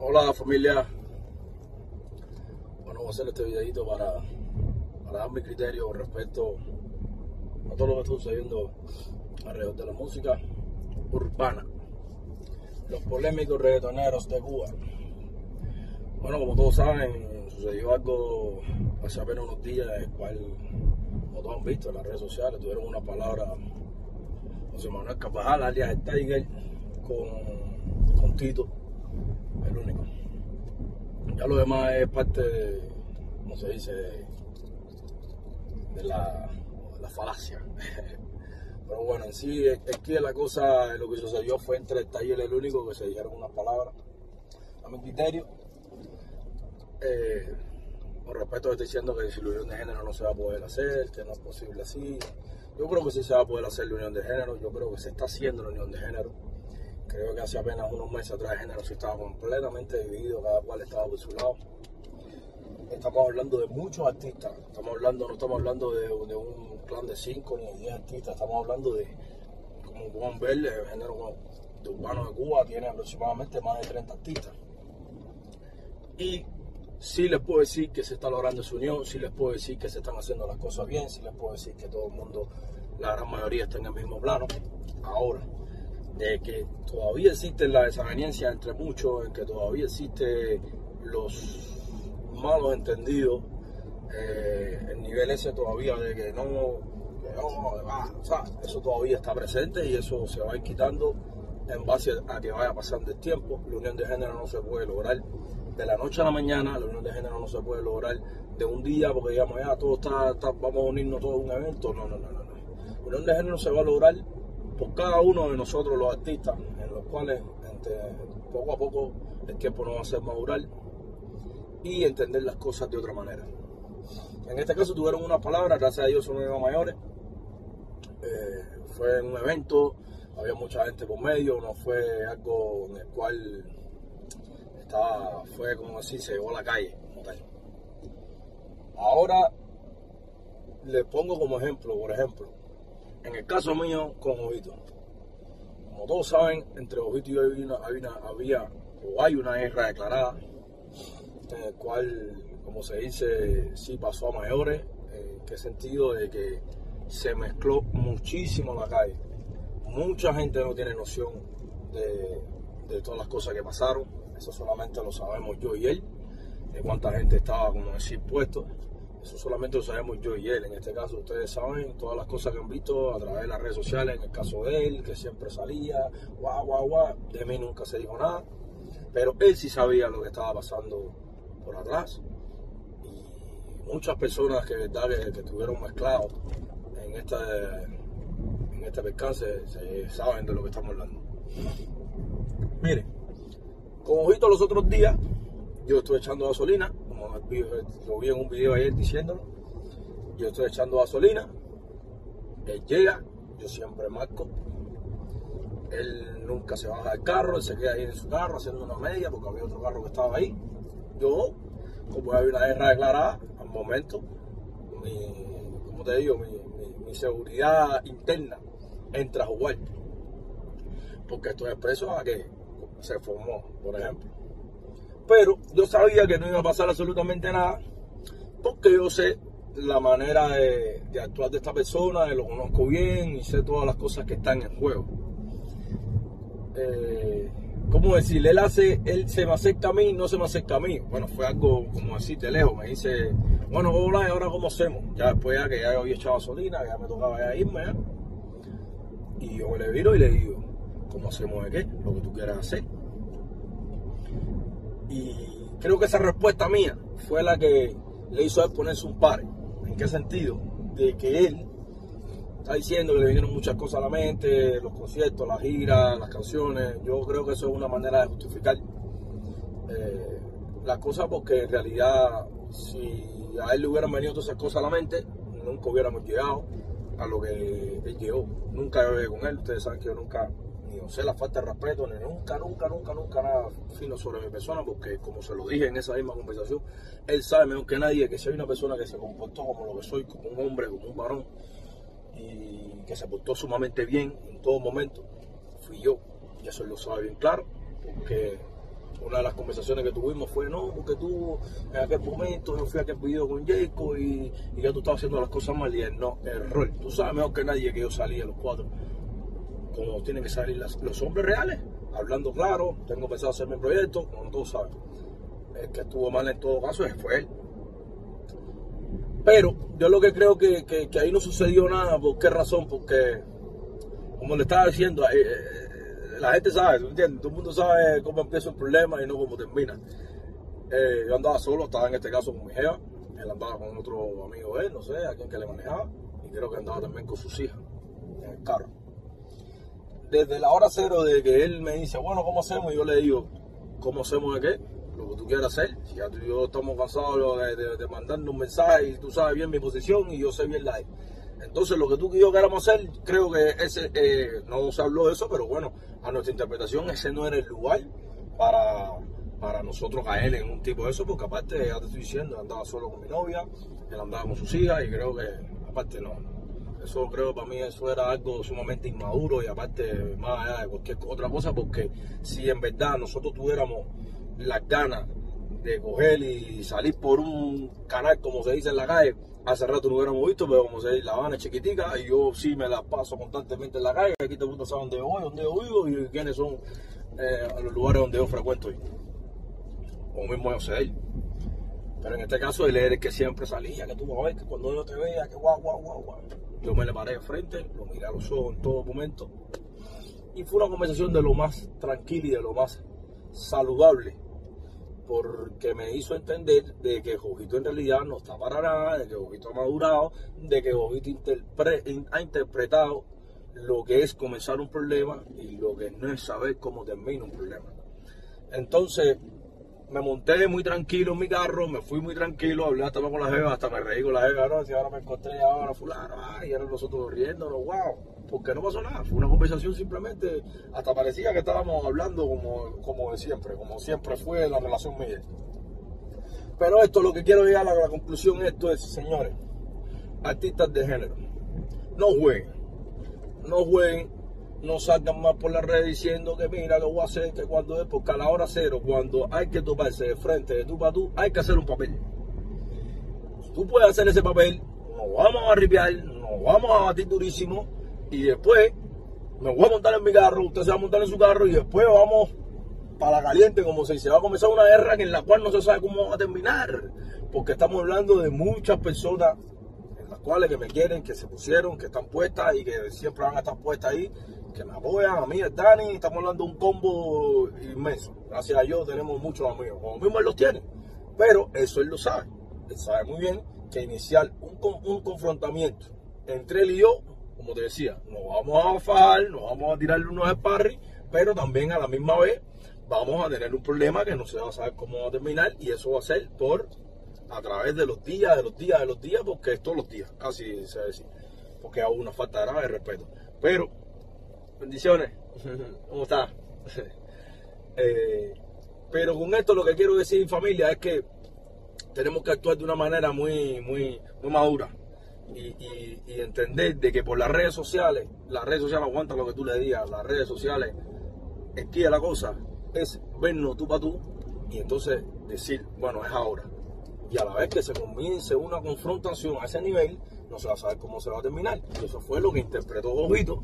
Hola familia. Bueno, voy a hacer este videito para, para dar mi criterio respecto a todo lo que está sucediendo alrededor de la música urbana. Los polémicos reggaetoneros de Cuba. Bueno, como todos saben, sucedió algo hace apenas unos días, el cual, como todos han visto en las redes sociales, tuvieron una palabra José Manuel Capajal, alias el Tiger, con, con Tito el único. Ya lo demás es parte, de, como se dice, de la, la falacia. Pero bueno, en sí, que la cosa, lo que sucedió fue entre el taller el único que se dijeron unas palabras a mi criterio. Eh, con respecto estoy diciendo que si la unión de género no se va a poder hacer, que no es posible así. Yo creo que sí se va a poder hacer la unión de género, yo creo que se está haciendo la unión de género Creo que hace apenas unos meses atrás el género estaba completamente dividido, cada cual estaba por su lado. Estamos hablando de muchos artistas, estamos hablando, no estamos hablando de, un clan de 5 ni de 10 artistas, estamos hablando de, como pueden ver, el género de urbano de Cuba tiene aproximadamente más de 30 artistas. Y sí les puedo decir que se está logrando su unión, sí les puedo decir que se están haciendo las cosas bien, sí les puedo decir que todo el mundo, la gran mayoría está en el mismo plano. Ahora, de que todavía existe la desaveniencia entre muchos, en que todavía existe los malos entendidos, eh, el nivel ese todavía de que no, que no, o sea, eso todavía está presente y eso se va a ir quitando en base a que vaya pasando el tiempo. La unión de género no se puede lograr de la noche a la mañana, la unión de género no se puede lograr de un día porque digamos, ya todo está, vamos a unirnos todo a un evento. No, no, no, no. La unión de género se va a lograr por cada uno de nosotros los artistas, en los cuales poco a poco el tiempo nos va a hacer madurar y entender las cosas de otra manera. En este caso tuvieron una palabra, gracias a Dios son nuevos mayores. Eh, fue en un evento, había mucha gente por medio, no fue algo en el cual estaba, fue como así, se llevó a la calle. Ahora les pongo como ejemplo, por ejemplo, en el caso mío, con Ojito. Como todos saben, entre Ojito y yo había, o hay una guerra declarada, en el cual, como se dice, sí pasó a mayores. ¿En qué sentido? De que se mezcló muchísimo la calle. Mucha gente no tiene noción de, de todas las cosas que pasaron. Eso solamente lo sabemos yo y él. De cuánta gente estaba, como decir, puesto. Eso solamente lo sabemos yo y él. En este caso, ustedes saben todas las cosas que han visto a través de las redes sociales. En el caso de él, que siempre salía, guau, guau, guau. De mí nunca se dijo nada. Pero él sí sabía lo que estaba pasando por atrás. Y muchas personas que, verdad, que, estuvieron mezclados en este, en este percance se saben de lo que estamos hablando. Miren, como visto los otros días, yo estoy echando gasolina lo vi en un video ayer diciéndolo. Yo estoy echando gasolina, él llega, yo siempre marco. Él nunca se baja del carro, él se queda ahí en su carro haciendo una media porque había otro carro que estaba ahí. Yo, como había una guerra declarada, al momento, mi, como te digo, mi, seguridad interna entra a jugar. Porque estoy expreso a que se formó, por ejemplo. Pero yo sabía que no iba a pasar absolutamente nada, porque yo sé la manera de, actuar de esta persona, lo conozco bien y sé todas las cosas que están en juego. Eh, ¿Cómo decir? Él hace, él se me acerca a mí, no se me acerca a mí. Bueno, fue algo como decirte lejos, me dice, bueno, hola, ¿y ahora cómo hacemos? Ya después ya que ya había echado gasolina, ya me tocaba irme, Y yo le viro y le digo, ¿cómo hacemos de qué? Lo que tú quieras hacer. Y creo que esa respuesta mía fue la que le hizo a él ponerse un par. ¿En qué sentido? De que él está diciendo que le vinieron muchas cosas a la mente, los conciertos, las giras, las canciones. Yo creo que eso es una manera de justificar eh, las cosas porque en realidad si a él le hubieran venido todas esas cosas a la mente, nunca hubiéramos llegado a lo que él llegó. Nunca he con él, ustedes saben que yo nunca ni sé la falta de respeto, ni nunca, nunca, nunca, nunca nada fino sobre mi persona, porque como se lo dije en esa misma conversación, él sabe mejor que nadie que hay una persona que se comportó como lo que soy, como un hombre, como un varón, y que se portó sumamente bien en todo momento, fui yo. Y eso él lo sabe bien claro, porque una de las conversaciones que tuvimos fue, no, porque tú en aquel momento yo fui a aquel video con Jacob y, y ya tú estabas haciendo las cosas mal y él, no, error. Tú sabes mejor que nadie que yo salí a los cuatro, como tienen que salir los hombres reales, hablando claro, tengo pensado hacer mi proyecto, como todos saben. El que estuvo mal en todo caso fue él. Pero yo lo que creo que, ahí no sucedió nada, ¿por qué razón? Porque, como le estaba diciendo, eh, eh, la gente sabe, ¿entiendes? Todo el mundo sabe cómo empieza el problema y no cómo termina. Eh, yo andaba solo, estaba en este caso con mi jefa, él andaba con otro amigo de él, no sé, a quien que le manejaba, y creo que andaba también con sus hijas en el carro. Desde la hora cero de que él me dice, bueno, ¿cómo hacemos? Y yo le digo, ¿cómo hacemos de qué? lo que tú quieras hacer. Si ya tú y yo estamos cansados de, de, mandarnos un mensaje y tú sabes bien mi posición y yo sé bien la Entonces, lo que tú y yo queramos hacer, creo que ese, eh, no se habló de eso, pero bueno, a nuestra interpretación, ese no era el lugar para, para nosotros caer en un tipo de eso, porque aparte, ya te estoy diciendo, andaba solo con mi novia, él andaba con sus hijas y creo que, aparte, no. Eso creo para mí eso era algo sumamente inmaduro y aparte más allá de cualquier otra cosa, porque si en verdad nosotros tuviéramos las ganas de coger y salir por un canal, como se dice en la calle. Hace rato no hubiéramos visto, pero como se dice, La Habana es chiquitica y yo sí me la paso constantemente en la calle. Aquí todo el mundo sabe dónde voy, dónde yo vivo y quiénes son eh, los lugares donde yo frecuento. Como mismo yo sé Pero en este caso él era el que siempre salía, que tú vas a que cuando yo te vea, que guau, guau, guau, guau. Yo me le paré de frente, lo miré a los ojos en todo momento. Y fue una conversación de lo más tranquila y de lo más saludable porque me hizo entender de que Jojito en realidad no está para nada, de que Jojito ha madurado, de que Jojito ha interpretado lo que es comenzar un problema y lo que no es saber cómo termina un problema. Entonces, me monté muy tranquilo en mi carro, me fui muy tranquilo, hablé hasta con la jeva, hasta me reí con la jeva, no, si ahora me encontré ahora fulano, ay, y ahora nosotros riéndonos, wow porque no pasó nada. Fue una conversación simplemente, hasta parecía que estábamos hablando como, como de siempre, como siempre fue la relación mía. Pero esto, lo que quiero llegar a la conclusión, esto es, señores, artistas de género, no jueguen, no jueguen, no salgan más por la red diciendo que mira, lo voy a hacer, que cuando es, porque a la hora cero, cuando hay que toparse de frente de tú para tú, hay que hacer un papel. tú puedes hacer ese papel, nos vamos a ripiar, nos vamos a batir durísimo, y después me voy a montar en mi carro, usted se va a montar en su carro y después vamos para caliente, como se dice, va a comenzar una guerra en la cual no se sabe cómo va a terminar, porque estamos hablando de muchas personas en las cuales que me quieren, que se pusieron, que están puestas y que siempre van a estar puestas ahí, que me apoyan, a mí, a Dani, estamos hablando de un combo inmenso, gracias a Dios tenemos muchos amigos, como mismo él los tiene, pero eso él lo sabe, él sabe muy bien que iniciar un, un confrontamiento entre él y yo como te decía, nos vamos a fajar, nos vamos a tirarle unos sparring, pero también a la misma vez vamos a tener un problema que no se va a saber cómo va a terminar y eso va a ser por a través de los días, de los días, de los días, porque es todos los días, así se decir, porque hay una falta grave de respeto. Pero, bendiciones, ¿cómo está? Eh, pero con esto lo que quiero decir familia es que tenemos que actuar de una manera muy, muy, muy madura y, entender de que por las redes sociales, las redes sociales aguantan lo que tú le digas, las redes sociales esquía la cosa, es vernos tú para tú y entonces decir, bueno, es ahora. Y a la vez que se comience una confrontación a ese nivel, no se va a saber cómo se va a terminar. Y eso fue lo que interpretó Gojito.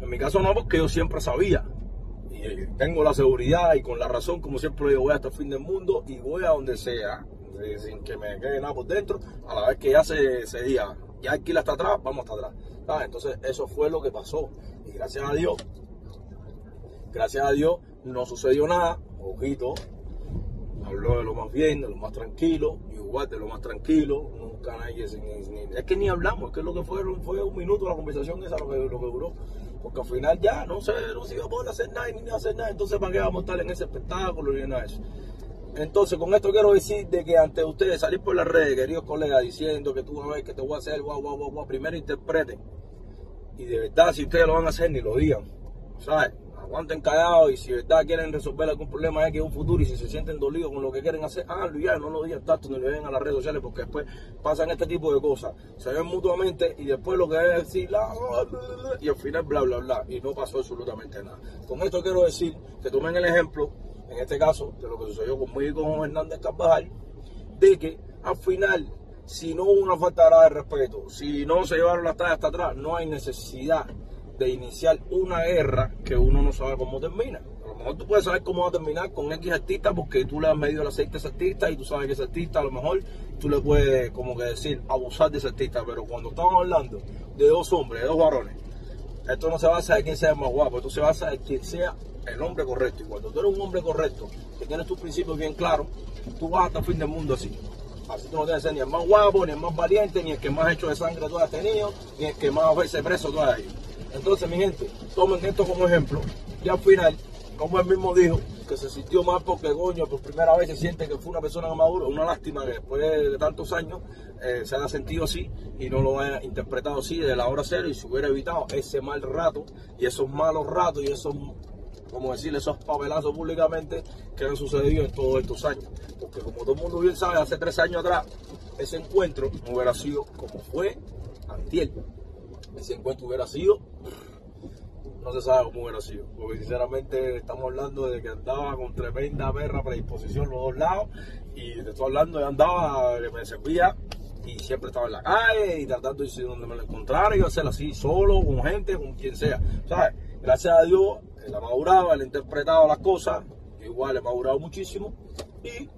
En mi caso no, porque yo siempre sabía. Y tengo la seguridad y con la razón, como siempre digo, voy hasta el fin del mundo y voy a donde sea sin que me quede nada por dentro, a la vez que ya se, se diga, ya alquila hasta atrás, vamos hasta atrás. Entonces eso fue lo que pasó. Y gracias a Dios, gracias a Dios no sucedió nada, ojito, habló de lo más bien, de lo más tranquilo, igual de lo más tranquilo, nunca nadie, es que ni hablamos, es que lo que fue, fue un minuto la conversación esa lo que, lo que duró, porque al final ya no se, no se iba a poder hacer nada ni ni hacer nada, entonces para qué vamos a estar en ese espectáculo ni nada de eso. Entonces, con esto quiero decir de que ante ustedes salir por las redes, queridos colegas, diciendo que tú vas a ver que te voy a hacer, guau, guau, guau, guau, primero interpreten. Y de verdad, si ustedes lo van a hacer, ni lo digan. ¿Sabes? Aguanten callados y si verdad quieren resolver algún problema de que un futuro y si se sienten dolidos con lo que quieren hacer, háganlo ya, no lo digan tanto ni lo den a las redes sociales porque después pasan este tipo de cosas. Se ven mutuamente y después lo que es decir, y al final bla, bla, bla. Y no pasó absolutamente nada. Con esto quiero decir que tomen el ejemplo en este caso, de lo que sucedió conmigo y con Hernández Carvajal, de que al final, si no hubo una falta de respeto, si no se llevaron las tallas hasta atrás, no hay necesidad de iniciar una guerra que uno no sabe cómo termina. A lo mejor tú puedes saber cómo va a terminar con X artista porque tú le has medido el aceite a ese artista y tú sabes que ese artista a lo mejor tú le puedes, como que decir, abusar de ese artista. Pero cuando estamos hablando de dos hombres, de dos varones, esto no se basa en quién sea más guapo, esto se basa en quién sea el hombre correcto. Y cuando tú eres un hombre correcto, que tienes tus principios bien claros, tú vas hasta el fin del mundo así. Así tú no tienes que ser ni el más guapo, ni el más valiente, ni el que más hecho de sangre tú has tenido, ni el que más veces preso tú has ido. Entonces, mi gente, tomen esto como ejemplo. Y al final, como él mismo dijo, que se sintió mal porque Goño por primera vez se siente que fue una persona madura. Una lástima que después de tantos años eh, se haya sentido así y no lo haya interpretado así de la hora cero y se hubiera evitado ese mal rato y esos malos ratos y esos, como decirle, esos papelazos públicamente que han sucedido en todos estos años. Porque como todo el mundo bien sabe, hace tres años atrás, ese encuentro no hubiera sido como fue antier. Ese encuentro hubiera sido no se sabe cómo hubiera sido. Porque sinceramente estamos hablando de que andaba con tremenda perra predisposición los dos lados. Y te estoy hablando de andaba me servía y siempre estaba en la calle y tratando de ir donde me lo encontrara y hacerlo así, solo, con gente, con quien sea. ¿Sabes? Gracias a Dios, él ha madurado, él ha interpretado las cosas, igual he madurado muchísimo y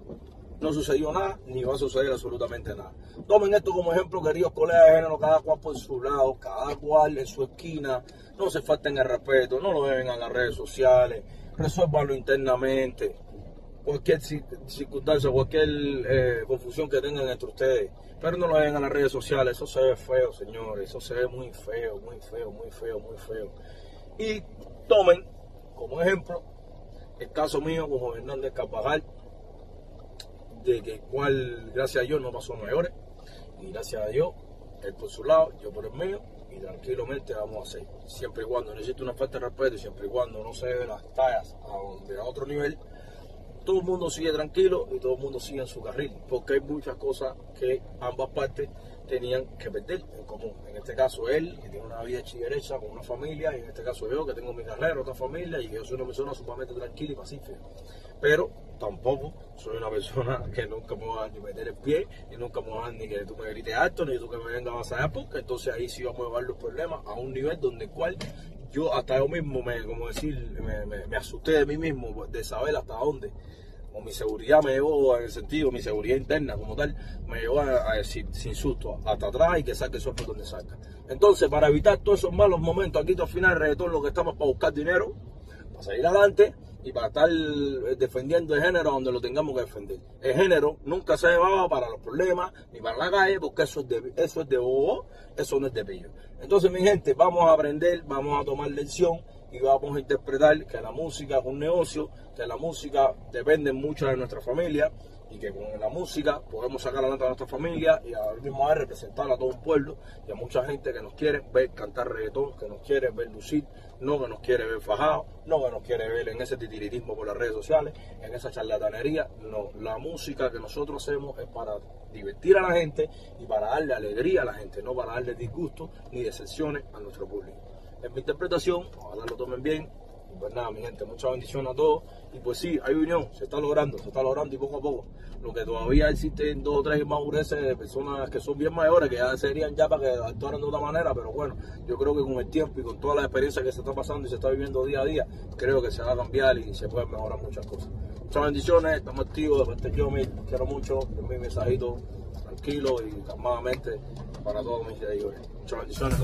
no sucedió nada, ni va a suceder absolutamente nada. Tomen esto como ejemplo, queridos colegas de género, cada cual por su lado, cada cual en su esquina, no se falten el respeto, no lo deben a las redes sociales, resuélvanlo internamente, cualquier circunstancia, cualquier eh, confusión que tengan entre ustedes, pero no lo deben a las redes sociales, eso se ve feo, señores, eso se ve muy feo, muy feo, muy feo, muy feo. Y tomen como ejemplo el caso mío con Hernández Carvajal, de que cual, gracias a Dios, no pasó mayores. Y gracias a Dios, él por su lado, yo por el mío, y tranquilamente vamos a hacer. Siempre y cuando necesite una falta de respeto y siempre y cuando no se dé las tallas a, a otro nivel, todo el mundo sigue tranquilo y todo el mundo sigue en su carril, porque hay muchas cosas que ambas partes tenían que perder en común. En este caso él, que tiene una vida derecha con una familia, y en este caso yo, que tengo mi carrera, otra familia, y yo soy una persona sumamente tranquila y pacífica. Pero tampoco soy una persona que nunca me va a ni meter el pie, y nunca me va a ni que tú me grites alto, ni tú que me vengas a vasallar, porque entonces ahí sí vamos a llevar los problemas a un nivel donde cual yo hasta yo mismo me, como decir, me, me asusté de mí mismo de saber hasta dónde o mi seguridad me llevó en el sentido, mi seguridad interna como tal, me llevó a, decir sin susto hasta atrás y que saque eso por donde saca. Entonces, para evitar todos esos malos momentos, aquí al final, todo lo que estamos para buscar dinero, para salir adelante y para estar defendiendo el género donde lo tengamos que defender. El género nunca se ha llevado para los problemas ni para la calle, porque eso es de, eso es de bobo, eso no es de pillo. Entonces, mi gente, vamos a aprender, vamos a tomar lección y vamos a interpretar que la música es un negocio, que la música depende mucho de nuestra familia y que con la música podemos sacar adelante a nuestra familia y a mismo vez representar a todo un pueblo y a mucha gente que nos quiere ver cantar reggaetón, que nos quiere ver lucir, no que nos quiere ver fajado, no que nos quiere ver en ese titiritismo por las redes sociales, en esa charlatanería. No, la música que nosotros hacemos es para divertir a la gente y para darle alegría a la gente, no para darle disgusto ni decepciones a nuestro público es mi interpretación, ojalá lo tomen bien. Pues nada, mi gente, mucha bendición a todos. Y pues sí, hay unión, se está logrando, se está logrando y poco a poco. Lo que todavía existen dos o tres madureces de personas que son bien mayores, que ya serían ya para que actuaran de otra manera, pero bueno, yo creo que con el tiempo y con toda la experiencia que se está pasando y se está viviendo día a día, creo que se va a cambiar y se pueden mejorar muchas cosas. Muchas bendiciones, estamos activos, de parte yo me quiero mucho, mi mensajito tranquilo y calmadamente para todos mis seguidores. Muchas bendiciones.